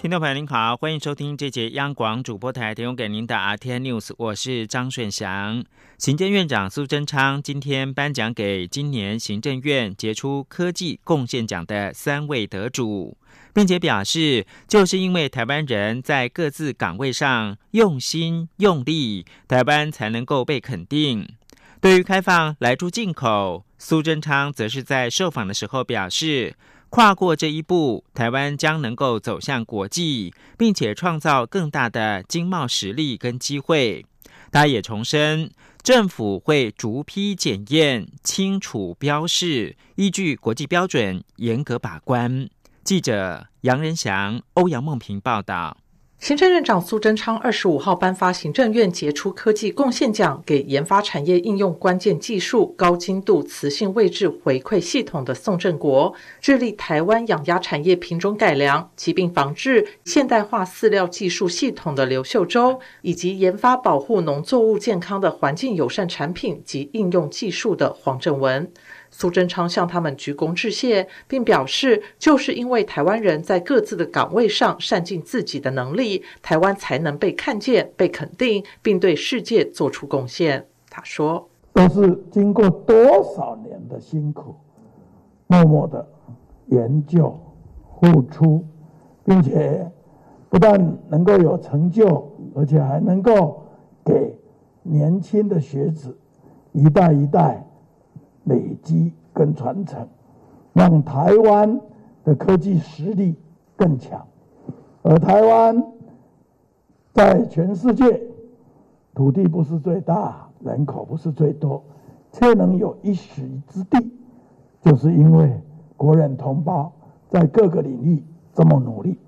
听众朋友您好，欢迎收听这节央广主播台提供给您的 R T N News，我是张顺祥。行政院长苏贞昌今天颁奖给今年行政院杰出科技贡献奖的三位得主。并且表示，就是因为台湾人在各自岗位上用心用力，台湾才能够被肯定。对于开放来猪进口，苏贞昌则是在受访的时候表示，跨过这一步，台湾将能够走向国际，并且创造更大的经贸实力跟机会。他也重申，政府会逐批检验、清楚标示，依据国际标准严格把关。记者杨仁祥、欧阳梦平报道。行政院长苏贞昌二十五号颁发行政院杰出科技贡献奖给研发产业应用关键技术高精度磁性位置回馈系统的宋振国，致力台湾养鸭产业品种改良、疾病防治、现代化饲料技术系统的刘秀洲，以及研发保护农作物健康的环境友善产品及应用技术的黄正文。苏贞昌向他们鞠躬致谢，并表示，就是因为台湾人在各自的岗位上善尽自己的能力，台湾才能被看见、被肯定，并对世界做出贡献。他说：“都是经过多少年的辛苦，默默的研究、付出，并且不但能够有成就，而且还能够给年轻的学子一代一代。”累积跟传承，让台湾的科技实力更强。而台湾在全世界土地不是最大，人口不是最多，却能有一席之地，就是因为国人同胞在各个领域这么努力。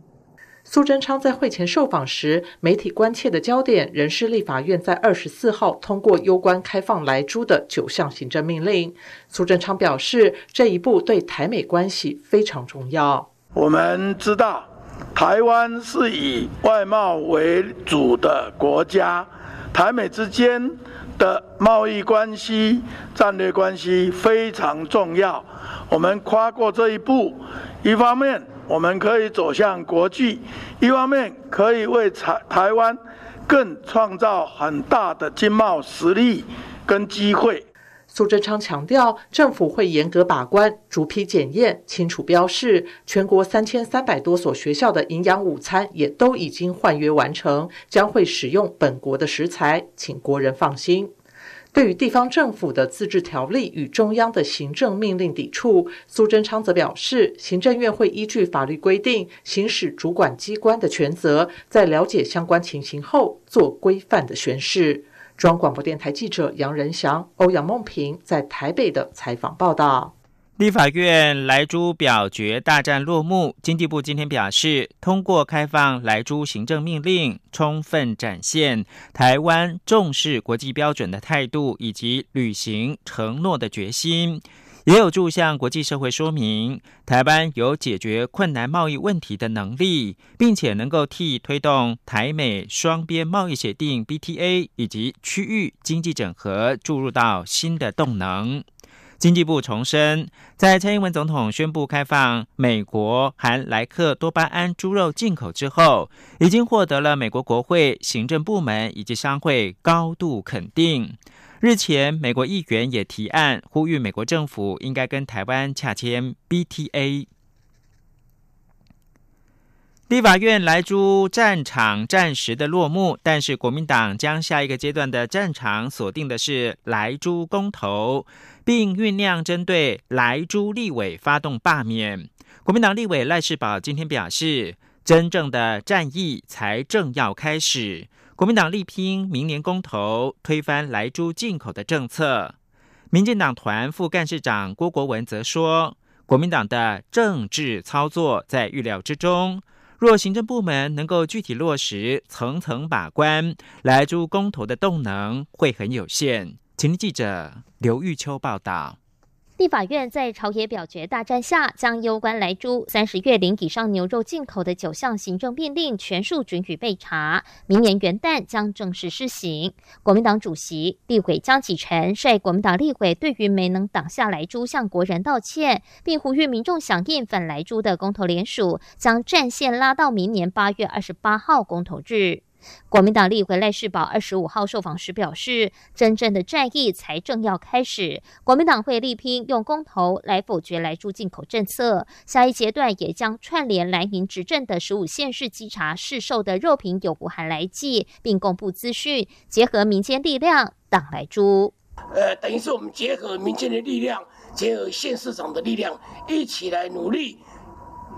苏贞昌在会前受访时，媒体关切的焦点仍是立法院在二十四号通过攸关开放来珠的九项行政命令。苏贞昌表示，这一步对台美关系非常重要。我们知道，台湾是以外贸为主的国家，台美之间的贸易关系、战略关系非常重要。我们跨过这一步，一方面。我们可以走向国际，一方面可以为台台湾更创造很大的经贸实力跟机会。苏贞昌强调，政府会严格把关，逐批检验，清楚标示。全国三千三百多所学校的营养午餐也都已经换约完成，将会使用本国的食材，请国人放心。对于地方政府的自治条例与中央的行政命令抵触，苏贞昌则表示，行政院会依据法律规定行使主管机关的权责，在了解相关情形后做规范的宣示。中央广播电台记者杨仁祥、欧阳梦平在台北的采访报道。立法院莱猪表决大战落幕，经济部今天表示，通过开放莱猪行政命令，充分展现台湾重视国际标准的态度以及履行承诺的决心，也有助向国际社会说明台湾有解决困难贸易问题的能力，并且能够替推动台美双边贸易协定 （BTA） 以及区域经济整合注入到新的动能。经济部重申，在蔡英文总统宣布开放美国含莱克多巴胺猪肉进口之后，已经获得了美国国会、行政部门以及商会高度肯定。日前，美国议员也提案呼吁美国政府应该跟台湾洽签 BTA。立法院莱猪战场暂时的落幕，但是国民党将下一个阶段的战场锁定的是莱猪公投，并酝酿针对莱猪立委发动罢免。国民党立委赖世宝今天表示，真正的战役才正要开始，国民党力拼明年公投推翻莱猪进口的政策。民进党团副干事长郭国文则说，国民党的政治操作在预料之中。若行政部门能够具体落实层层把关，来猪公投的动能会很有限。请记者刘玉秋报道。立法院在朝野表决大战下，将攸关来猪三十月龄以上牛肉进口的九项行政命令全数准予备查，明年元旦将正式施行。国民党主席立委江启臣率国民党立委对于没能挡下来猪向国人道歉，并呼吁民众响应反来猪的公投联署，将战线拉到明年八月二十八号公投日。国民党立委赖世宝二十五号受访时表示，真正的战役才正要开始，国民党会力拼用公投来否决来猪进口政策。下一阶段也将串联蓝营执政的十五县市稽查市售的肉品有无含来剂，并公布资讯，结合民间力量挡来猪。呃，等于是我们结合民间的力量，结合县市长的力量，一起来努力，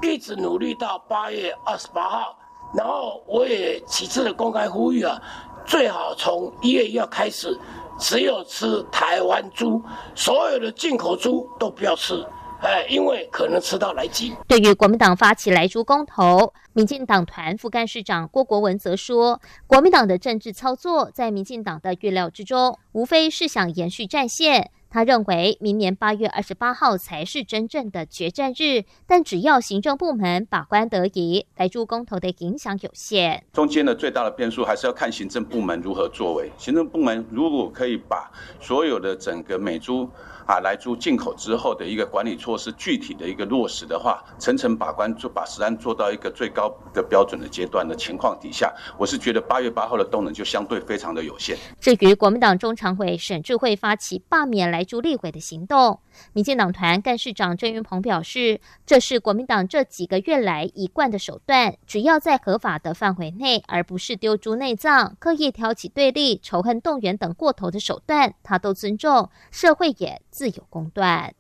一直努力到八月二十八号。然后我也几次的公开呼吁啊，最好从一月一号开始，只有吃台湾猪，所有的进口猪都不要吃，哎，因为可能吃到来鸡。对于国民党发起来猪公投，民进党团副干事长郭国文则说，国民党的政治操作在民进党的预料之中，无非是想延续战线。他认为，明年八月二十八号才是真正的决战日，但只要行政部门把关得宜，来助公投的影响有限。中间的最大的变数还是要看行政部门如何作为。行政部门如果可以把所有的整个美珠。啊，来猪进口之后的一个管理措施具体的一个落实的话，层层把关，就把食安做到一个最高的标准的阶段的情况底下，我是觉得八月八号的动能就相对非常的有限。至于国民党中常委沈智慧发起罢免来猪立委的行动，民进党团干事长郑云鹏表示，这是国民党这几个月来一贯的手段，只要在合法的范围内，而不是丢猪内脏、刻意挑起对立、仇恨动员等过头的手段，他都尊重，社会也。自有公断。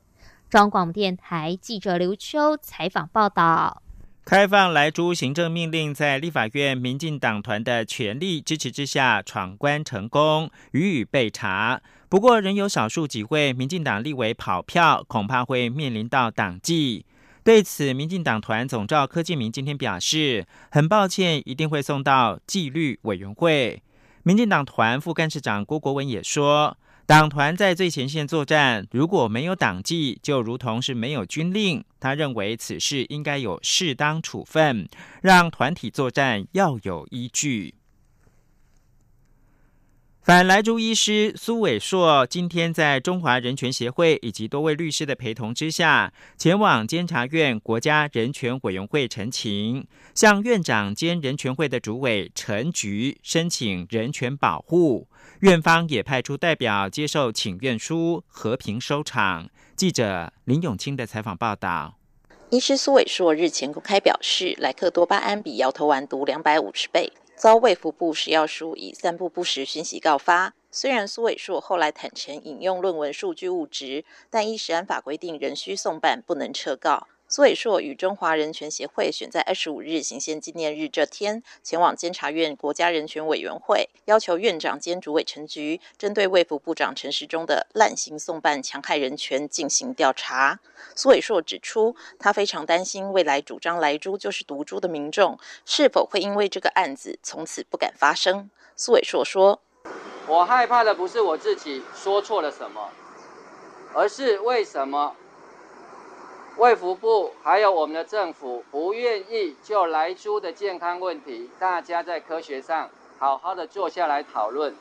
中广电台记者刘秋采访报道：开放莱猪行政命令在立法院民进党团的全力支持之下闯关成功，予以备查。不过，仍有少数几位民进党立委跑票，恐怕会面临到党纪。对此，民进党团总召柯建明今天表示，很抱歉，一定会送到纪律委员会。民进党团副干事长郭国文也说。党团在最前线作战，如果没有党纪，就如同是没有军令。他认为此事应该有适当处分，让团体作战要有依据。反莱猪医师苏伟硕今天在中华人权协会以及多位律师的陪同之下，前往监察院国家人权委员会陈情，向院长兼人权会的主委陈菊申请人权保护。院方也派出代表接受请愿书，和平收场。记者林永清的采访报道。医师苏伟硕日前公开表示，莱克多巴胺比摇头丸毒两百五十倍。遭卫福部食药署以散布不实讯息告发。虽然苏伟硕后来坦诚引用论文数据误植，但依食安法规定，仍需送办，不能撤告。苏伟硕与中华人权协会选在二十五日行宪纪念日这天，前往监察院国家人权委员会，要求院长兼主委陈菊针对卫福部长陈时中的滥行送办、强害人权进行调查。苏伟硕指出，他非常担心未来主张来猪就是毒猪的民众，是否会因为这个案子从此不敢发声。苏伟硕说：“我害怕的不是我自己说错了什么，而是为什么卫福部还有我们的政府不愿意就来猪的健康问题，大家在科学上好好的坐下来讨论。”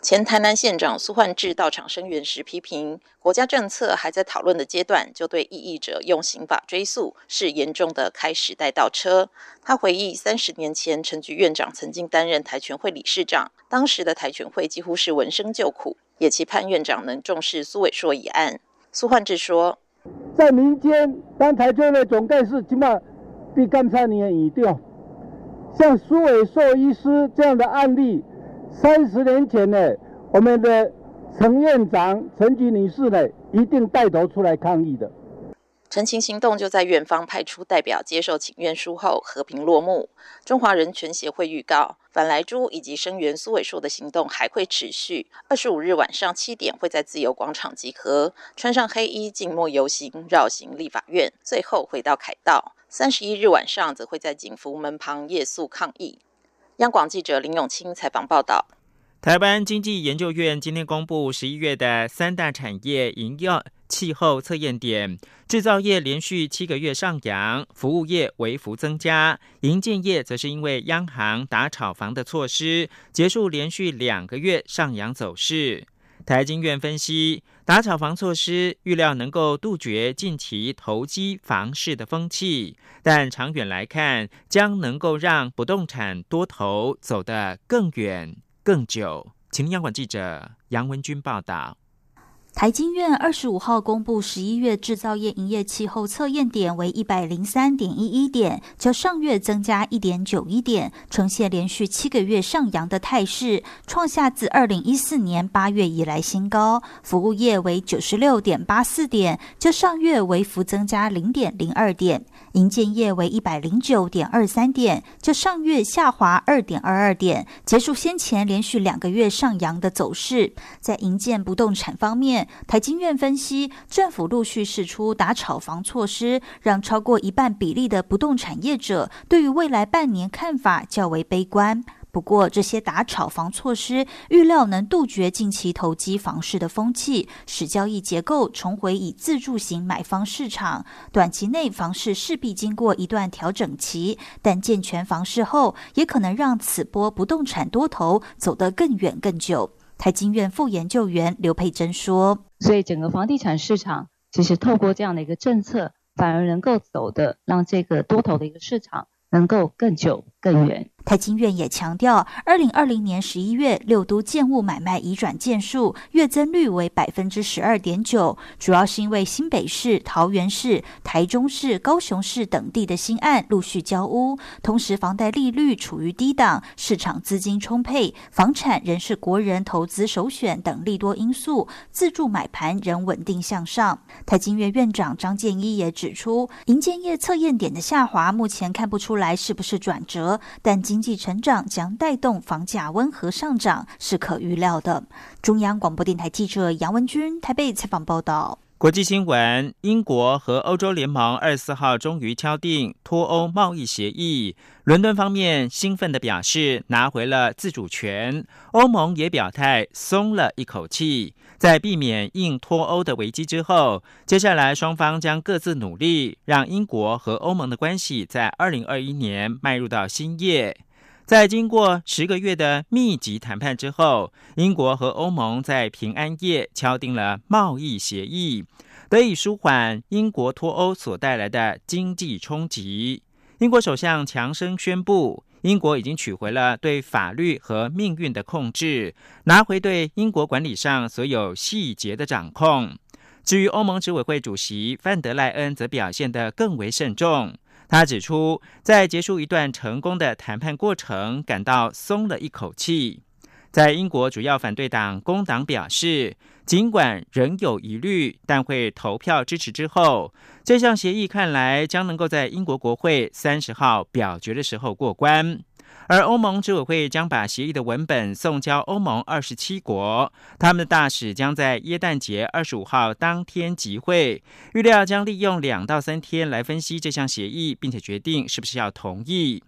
前台南县长苏焕智到场声援时批评，国家政策还在讨论的阶段，就对异议者用刑法追诉，是严重的开时代倒车。他回忆，三十年前陈菊院长曾经担任台全会理事长，当时的台全会几乎是闻声救苦，也期盼院长能重视苏伟硕一案。苏焕智说，在民间当台全会总干事，起码比刚才你也已掉，像苏伟硕医师这样的案例。三十年前呢，我们的陈院长、陈菊女士呢，一定带头出来抗议的。陈情行动就在院方派出代表接受请愿书后和平落幕。中华人权协会预告，反来珠以及声援苏伟硕的行动还会持续。二十五日晚上七点会在自由广场集合，穿上黑衣静默游行，绕行立法院，最后回到凯道。三十一日晚上则会在景福门旁夜宿抗议。央广记者林永清采访报道：台湾经济研究院今天公布十一月的三大产业营业气候测验点，制造业连续七个月上扬，服务业微幅增加，营建业则是因为央行打炒房的措施，结束连续两个月上扬走势。台经院分析，打炒房措施预料能够杜绝近期投机房市的风气，但长远来看，将能够让不动产多头走得更远更久。请央广记者杨文军报道。台经院二十五号公布十一月制造业营业气候测验点为一百零三点一一点，较上月增加一点九一点，呈现连续七个月上扬的态势，创下自二零一四年八月以来新高。服务业为九十六点八四点，较上月微幅增加零点零二点。营建业为一百零九点二三点，较上月下滑二点二二点，结束先前连续两个月上扬的走势。在营建不动产方面，台经院分析，政府陆续释出打炒房措施，让超过一半比例的不动产业者对于未来半年看法较为悲观。不过，这些打炒房措施预料能杜绝近期投机房市的风气，使交易结构重回以自住型买方市场。短期内房市势必经过一段调整期，但健全房市后，也可能让此波不动产多头走得更远更久。台经院副研究员刘佩珍说：“所以整个房地产市场其实透过这样的一个政策，反而能够走的让这个多头的一个市场能够更久更远。”台经院也强调，二零二零年十一月六都建物买卖移转件数月增率为百分之十二点九，主要是因为新北市、桃园市、台中市、高雄市等地的新案陆续交屋，同时房贷利率处于低档，市场资金充沛，房产仍是国人投资首选等利多因素，自住买盘仍稳定向上。台经院院长张建一也指出，营建业测验点的下滑目前看不出来是不是转折，但今经济成长将带动房价温和上涨，是可预料的。中央广播电台记者杨文君台北采访报道。国际新闻：英国和欧洲联盟二十四号终于敲定脱欧贸易协议。伦敦方面兴奋地表示拿回了自主权，欧盟也表态松了一口气。在避免硬脱欧的危机之后，接下来双方将各自努力，让英国和欧盟的关系在二零二一年迈入到新页。在经过十个月的密集谈判之后，英国和欧盟在平安夜敲定了贸易协议，得以舒缓英国脱欧所带来的经济冲击。英国首相强生宣布。英国已经取回了对法律和命运的控制，拿回对英国管理上所有细节的掌控。至于欧盟执委会主席范德赖恩，则表现得更为慎重。他指出，在结束一段成功的谈判过程，感到松了一口气。在英国主要反对党工党表示，尽管仍有疑虑，但会投票支持。之后，这项协议看来将能够在英国国会三十号表决的时候过关。而欧盟执委会将把协议的文本送交欧盟二十七国，他们的大使将在耶诞节二十五号当天集会，预料将利用两到三天来分析这项协议，并且决定是不是要同意。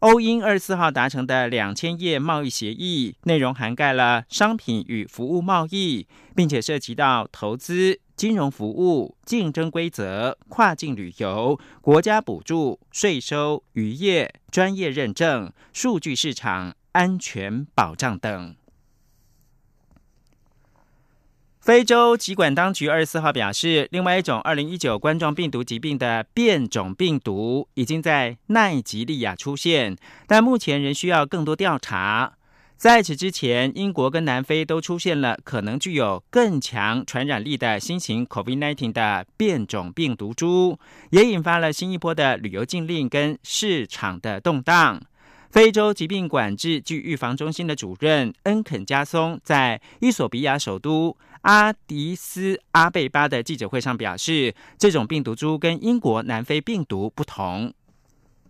欧英二十四号达成的两千页贸易协议内容涵盖了商品与服务贸易，并且涉及到投资、金融服务、竞争规则、跨境旅游、国家补助、税收、渔业、专业认证、数据市场、安全保障等。非洲疾管当局二十四号表示，另外一种二零一九冠状病毒疾病的变种病毒已经在奈及利亚出现，但目前仍需要更多调查。在此之前，英国跟南非都出现了可能具有更强传染力的新型 COVID-19 的变种病毒株，也引发了新一波的旅游禁令跟市场的动荡。非洲疾病管制及预防中心的主任恩肯加松在伊索比亚首都。阿迪斯阿贝巴的记者会上表示，这种病毒株跟英国南非病毒不同。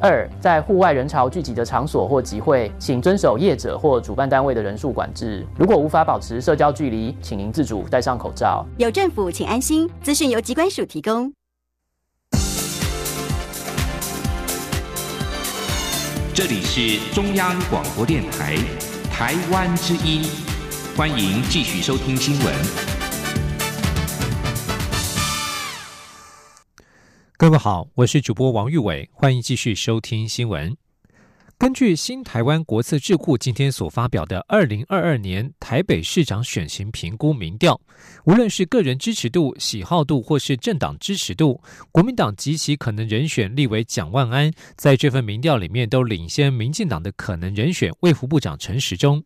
二，在户外人潮聚集的场所或集会，请遵守业者或主办单位的人数管制。如果无法保持社交距离，请您自主戴上口罩。有政府，请安心。资讯由机关署提供。这里是中央广播电台台湾之音，欢迎继续收听新闻。各位好，我是主播王玉伟，欢迎继续收听新闻。根据新台湾国策智库今天所发表的二零二二年台北市长选情评估民调，无论是个人支持度、喜好度，或是政党支持度，国民党及其可能人选立为蒋万安，在这份民调里面都领先民进党的可能人选卫福部长陈时中。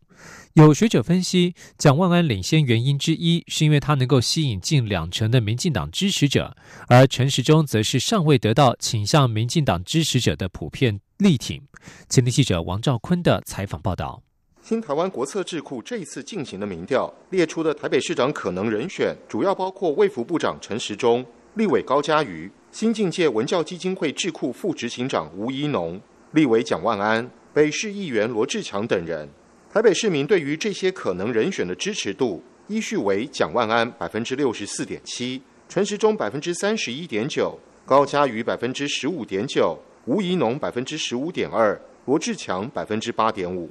有学者分析，蒋万安领先原因之一是因为他能够吸引近两成的民进党支持者，而陈时中则是尚未得到倾向民进党支持者的普遍力挺。前天记者王兆坤的采访报道：新台湾国策智库这一次进行的民调列出的台北市长可能人选，主要包括卫福部长陈时中、立委高嘉瑜、新境界文教基金会智库副执行长吴怡农、立委蒋万安、北市议员罗志强等人。台北市民对于这些可能人选的支持度依序为：蒋万安百分之六十四点七，陈时中百分之三十一点九，高嘉瑜百分之十五点九。吴怡农百分之十五点二，罗志强百分之八点五。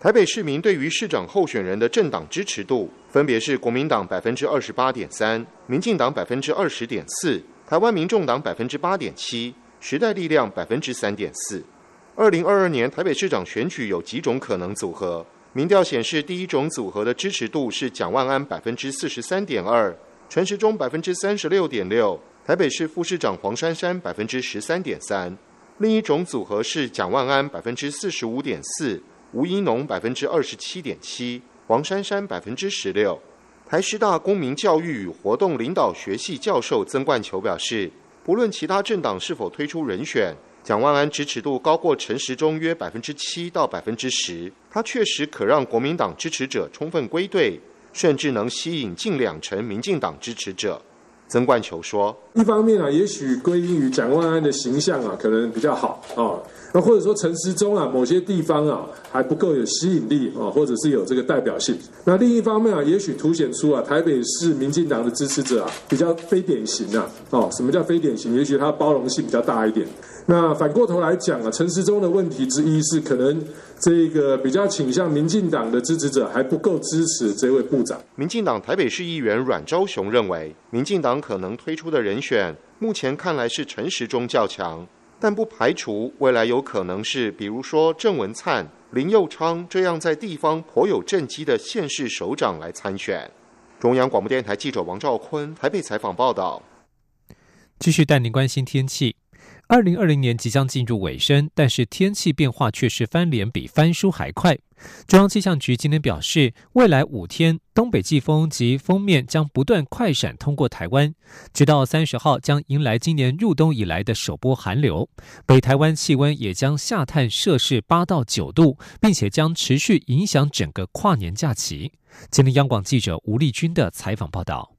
台北市民对于市长候选人的政党支持度，分别是国民党百分之二十八点三，民进党百分之二十点四，台湾民众党百分之八点七，时代力量百分之三点四。二零二二年台北市长选举有几种可能组合？民调显示，第一种组合的支持度是蒋万安百分之四十三点二，陈时中百分之三十六点六，台北市副市长黄珊珊百分之十三点三。另一种组合是蒋万安百分之四十五点四，吴怡农百分之二十七点七，黄珊珊百分之十六。台师大公民教育与活动领导学系教授曾冠球表示，不论其他政党是否推出人选，蒋万安支持度高过陈时中约百分之七到百分之十，他确实可让国民党支持者充分归队，甚至能吸引近两成民进党支持者。曾冠球说：“一方面啊，也许归因于蒋万安的形象啊，可能比较好啊。那或者说陈时中啊，某些地方啊还不够有吸引力啊，或者是有这个代表性。那另一方面啊，也许凸显出啊，台北市民进党的支持者啊比较非典型啊。哦，什么叫非典型？也许他包容性比较大一点。那反过头来讲啊，陈时中的问题之一是可能。”这个比较倾向民进党的支持者还不够支持这位部长。民进党台北市议员阮昭雄认为，民进党可能推出的人选，目前看来是陈时中较强，但不排除未来有可能是，比如说郑文灿、林佑昌这样在地方颇有政绩的县市首长来参选。中央广播电台记者王兆坤台北采访报道。继续带您关心天气。二零二零年即将进入尾声，但是天气变化却是翻脸比翻书还快。中央气象局今天表示，未来五天东北季风及锋面将不断快闪通过台湾，直到三十号将迎来今年入冬以来的首波寒流。北台湾气温也将下探摄氏八到九度，并且将持续影响整个跨年假期。今天央广记者吴丽君的采访报道。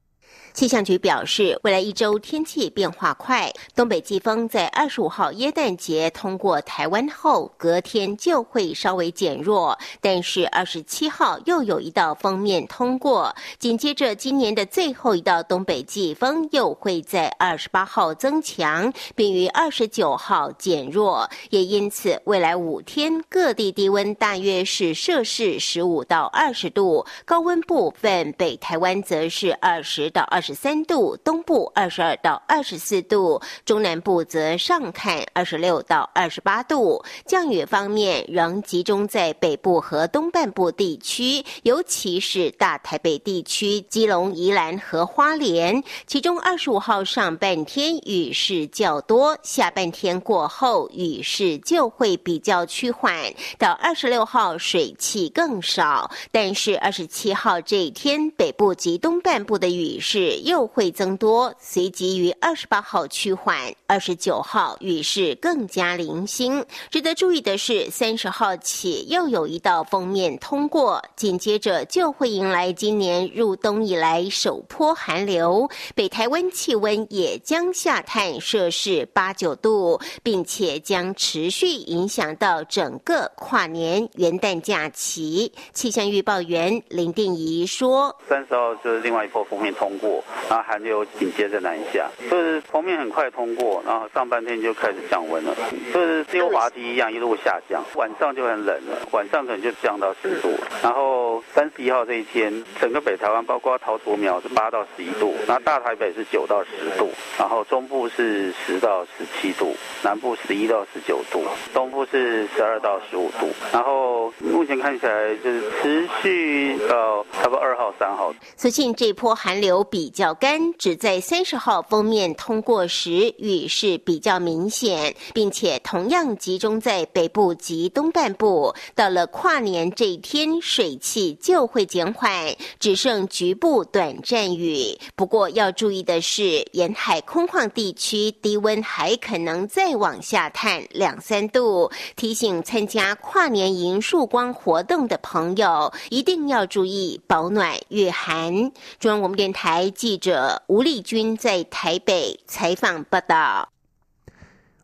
气象局表示，未来一周天气变化快，东北季风在二十五号耶诞节通过台湾后，隔天就会稍微减弱。但是二十七号又有一道锋面通过，紧接着今年的最后一道东北季风又会在二十八号增强，并于二十九号减弱。也因此，未来五天各地低温大约是摄氏十五到二十度，高温部分北台湾则是二十到二。十三度，东部二十二到二十四度，中南部则上看二十六到二十八度。降雨方面仍集中在北部和东半部地区，尤其是大台北地区、基隆、宜兰和花莲。其中二十五号上半天雨势较多，下半天过后雨势就会比较趋缓。到二十六号水汽更少，但是二十七号这一天北部及东半部的雨势。又会增多，随即于二十八号趋缓，二十九号雨势更加零星。值得注意的是，三十号起又有一道锋面通过，紧接着就会迎来今年入冬以来首波寒流，北台湾气温也将下探摄氏八九度，并且将持续影响到整个跨年元旦假期。气象预报员林定仪说：“三十号就是另外一波封面通过，然后寒流紧接着南下，就是封面很快通过，然后上半天就开始降温了，就是溜滑梯一样一路下降，晚上就很冷了，晚上可能就降到十度，然后三十一号这一天，整个北台湾包括桃竹苗是八到十一度，然后大台北是九到十度，然后中部是十到十七度，南部十一到十九度，东部是十二到十五度，然后目前看起来就是持续到差不多二号、三号。所幸这波寒流比较干，只在三十号封面通过时雨势比较明显，并且同样集中在北部及东半部。到了跨年这一天，水汽就会减缓，只剩局部短暂雨。不过要注意的是，沿海空旷地区低温还可能再往下探两三度。提醒参加跨年迎曙光活动的朋友，一定要注意保暖御寒。中央广播电台记者吴丽君在台北采访报道。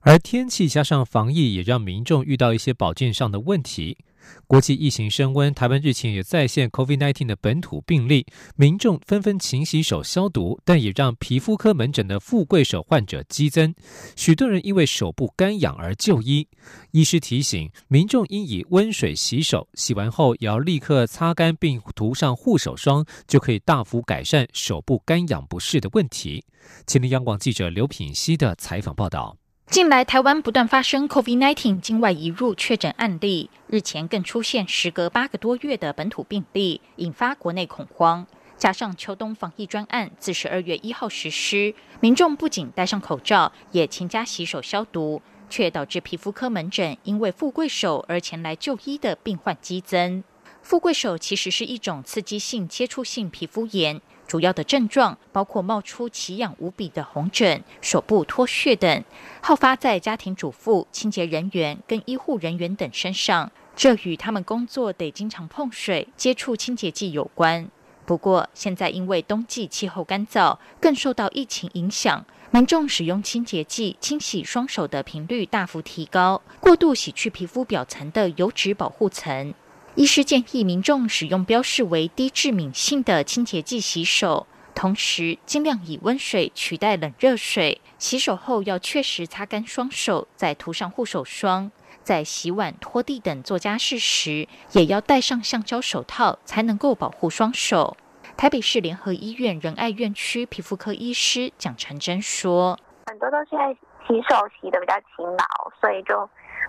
而天气加上防疫，也让民众遇到一些保健上的问题。国际疫情升温，台湾日前也再现 COVID-19 的本土病例，民众纷纷勤洗手消毒，但也让皮肤科门诊的富贵手患者激增。许多人因为手部干痒而就医，医师提醒民众应以温水洗手，洗完后也要立刻擦干并涂上护手霜，就可以大幅改善手部干痒不适的问题。前天央广记者刘品希的采访报道。近来，台湾不断发生 COVID-19 境外移入确诊案例，日前更出现时隔八个多月的本土病例，引发国内恐慌。加上秋冬防疫专案自十二月一号实施，民众不仅戴上口罩，也勤加洗手消毒，却导致皮肤科门诊因为富贵手而前来就医的病患激增。富贵手其实是一种刺激性接触性皮肤炎。主要的症状包括冒出奇痒无比的红疹、手部脱屑等，好发在家庭主妇、清洁人员跟医护人员等身上。这与他们工作得经常碰水、接触清洁剂有关。不过，现在因为冬季气候干燥，更受到疫情影响，民众使用清洁剂清洗双手的频率大幅提高，过度洗去皮肤表层的油脂保护层。医师建议民众使用标示为低致敏性的清洁剂洗手，同时尽量以温水取代冷热水。洗手后要确实擦干双手，再涂上护手霜。在洗碗、拖地等做家事时，也要戴上橡胶手套，才能够保护双手。台北市联合医院仁爱院区皮肤科医师蒋成真说：“很多都是在洗手洗的比较勤劳，所以就。”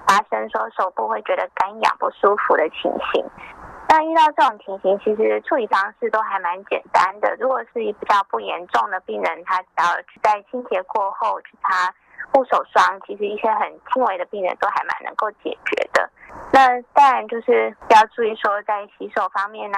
发生说手部会觉得干痒不舒服的情形，那遇到这种情形，其实处理方式都还蛮简单的。如果是比较不严重的病人，他只要在清洁过后去擦护手霜，其实一些很轻微的病人都还蛮能够解决的。那当然就是要注意说，在洗手方面呢。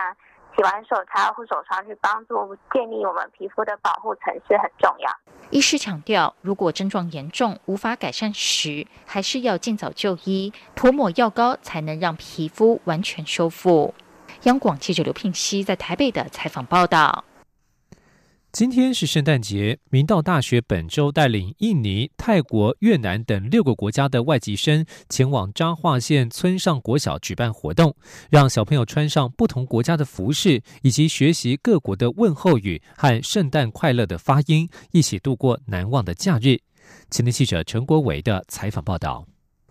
洗完手擦护手霜，去帮助建立我们皮肤的保护层是很重要。医师强调，如果症状严重无法改善时，还是要尽早就医，涂抹药膏才能让皮肤完全修复。央广记者刘聘熙在台北的采访报道。今天是圣诞节，明道大学本周带领印尼、泰国、越南等六个国家的外籍生前往彰化县村上国小举办活动，让小朋友穿上不同国家的服饰，以及学习各国的问候语和“圣诞快乐”的发音，一起度过难忘的假日。青年记者陈国伟的采访报道。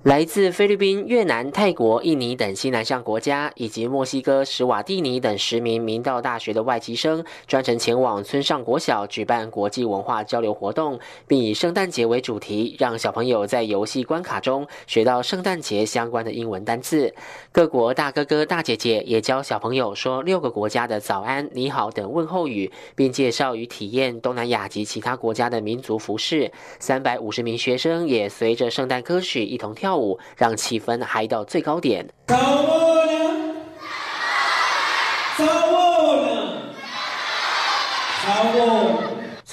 来自菲律宾、越南、泰国、印尼等西南向国家，以及墨西哥史瓦蒂尼等十名明道大学的外籍生，专程前往村上国小举办国际文化交流活动，并以圣诞节为主题，让小朋友在游戏关卡中学到圣诞节相关的英文单词。各国大哥哥大姐姐也教小朋友说六个国家的早安、你好等问候语，并介绍与体验东南亚及其他国家的民族服饰。三百五十名学生也随着圣诞歌曲一同跳。跳舞让气氛嗨到最高点。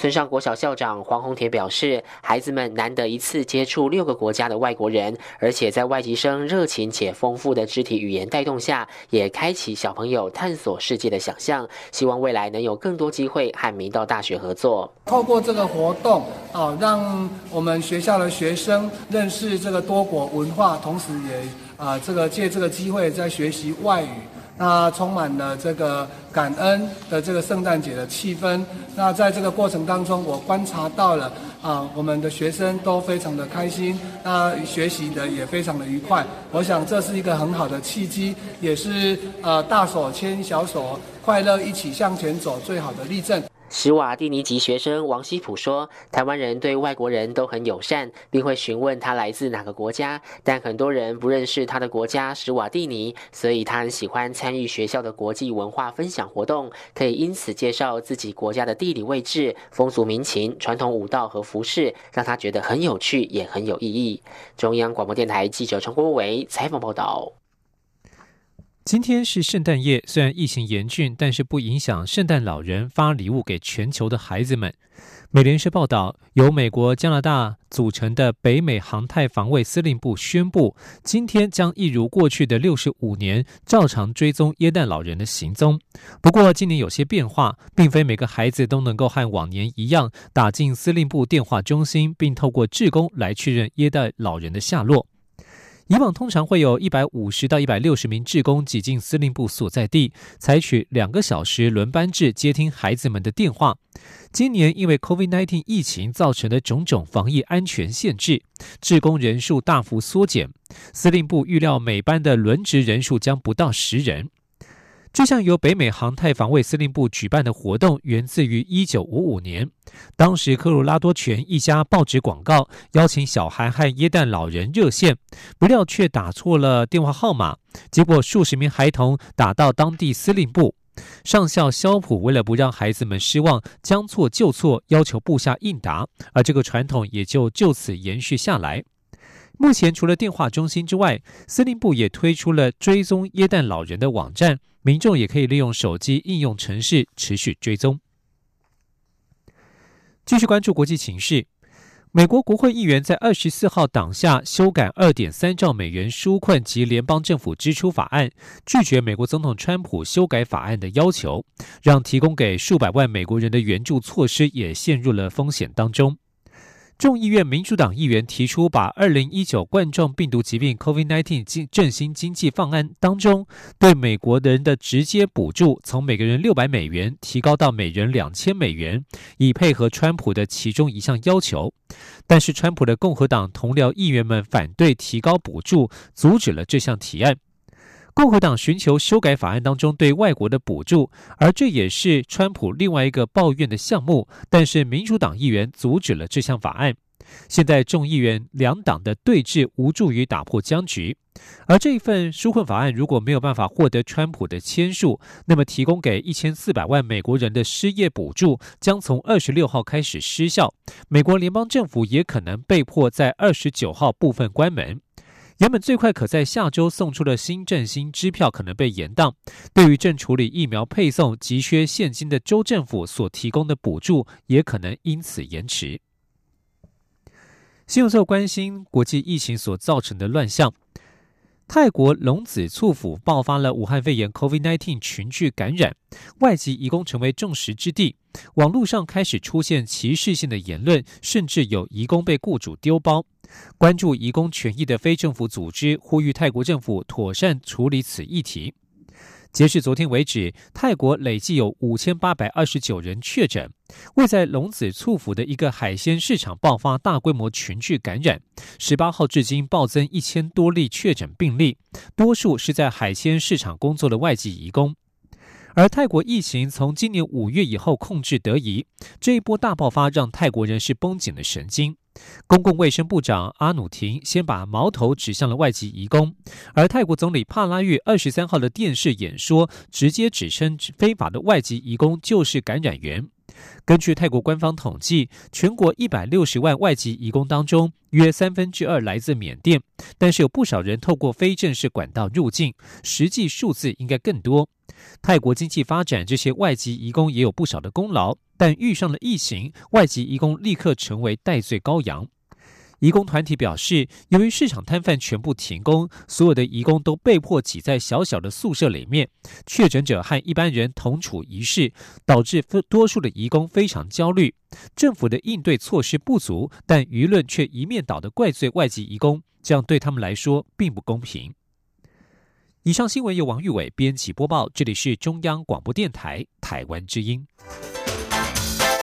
村上国小校长黄宏田表示，孩子们难得一次接触六个国家的外国人，而且在外籍生热情且丰富的肢体语言带动下，也开启小朋友探索世界的想象。希望未来能有更多机会和明道大学合作。透过这个活动，哦，让我们学校的学生认识这个多国文化，同时也啊，这个借这个机会在学习外语。那充满了这个感恩的这个圣诞节的气氛。那在这个过程当中，我观察到了啊，我们的学生都非常的开心，那学习的也非常的愉快。我想这是一个很好的契机，也是呃大手牵小手，快乐一起向前走最好的例证。史瓦蒂尼籍学生王希普说：“台湾人对外国人都很友善，并会询问他来自哪个国家。但很多人不认识他的国家史瓦蒂尼，所以他很喜欢参与学校的国际文化分享活动，可以因此介绍自己国家的地理位置、风俗民情、传统舞蹈和服饰，让他觉得很有趣，也很有意义。”中央广播电台记者陈国伟采访报道。今天是圣诞夜，虽然疫情严峻，但是不影响圣诞老人发礼物给全球的孩子们。美联社报道，由美国、加拿大组成的北美航太防卫司令部宣布，今天将一如过去的六十五年，照常追踪耶诞老人的行踪。不过，今年有些变化，并非每个孩子都能够和往年一样打进司令部电话中心，并透过志工来确认耶诞老人的下落。以往通常会有一百五十到一百六十名志工挤进司令部所在地，采取两个小时轮班制接听孩子们的电话。今年因为 COVID-19 疫情造成的种种防疫安全限制，志工人数大幅缩减，司令部预料每班的轮值人数将不到十人。这项由北美航太防卫司令部举办的活动源自于一九五五年，当时科罗拉多泉一家报纸广告邀请小孩和耶诞老人热线，不料却打错了电话号码，结果数十名孩童打到当地司令部。上校肖普为了不让孩子们失望，将错就错，要求部下应答，而这个传统也就就此延续下来。目前除了电话中心之外，司令部也推出了追踪耶诞老人的网站。民众也可以利用手机应用程式持续追踪。继续关注国际情势，美国国会议员在二十四号党下修改二点三兆美元纾困及联邦政府支出法案，拒绝美国总统川普修改法案的要求，让提供给数百万美国人的援助措施也陷入了风险当中。众议院民主党议员提出，把二零一九冠状病毒疾病 （COVID-19） 经振兴经济方案当中对美国人的直接补助，从每个人六百美元提高到每人两千美元，以配合川普的其中一项要求。但是，川普的共和党同僚议员们反对提高补助，阻止了这项提案。共和党寻求修改法案当中对外国的补助，而这也是川普另外一个抱怨的项目。但是民主党议员阻止了这项法案。现在众议员两党的对峙无助于打破僵局。而这一份纾困法案如果没有办法获得川普的签署，那么提供给一千四百万美国人的失业补助将从二十六号开始失效。美国联邦政府也可能被迫在二十九号部分关门。原本最快可在下周送出的新振兴支票可能被延宕，对于正处理疫苗配送急缺现金的州政府所提供的补助也可能因此延迟。新闻社关心国际疫情所造成的乱象，泰国龙子厝府爆发了武汉肺炎 （COVID-19） 群聚感染，外籍移工成为众矢之的，网络上开始出现歧视性的言论，甚至有移工被雇主丢包。关注移工权益的非政府组织呼吁泰国政府妥善处理此议题。截至昨天为止，泰国累计有五千八百二十九人确诊。位在龙子厝府的一个海鲜市场爆发大规模群聚感染，十八号至今暴增一千多例确诊病例，多数是在海鲜市场工作的外籍移工。而泰国疫情从今年五月以后控制得宜，这一波大爆发让泰国人是绷紧了神经。公共卫生部长阿努廷先把矛头指向了外籍移工，而泰国总理帕拉育二十三号的电视演说直接指称非法的外籍移工就是感染源。根据泰国官方统计，全国一百六十万外籍移工当中，约三分之二来自缅甸，但是有不少人透过非正式管道入境，实际数字应该更多。泰国经济发展，这些外籍移工也有不少的功劳，但遇上了疫情，外籍移工立刻成为戴罪羔羊。移工团体表示，由于市场摊贩全部停工，所有的移工都被迫挤在小小的宿舍里面，确诊者和一般人同处一室，导致多数的移工非常焦虑。政府的应对措施不足，但舆论却一面倒的怪罪外籍移工，这样对他们来说并不公平。以上新闻由王玉伟编辑播报，这里是中央广播电台台湾之音。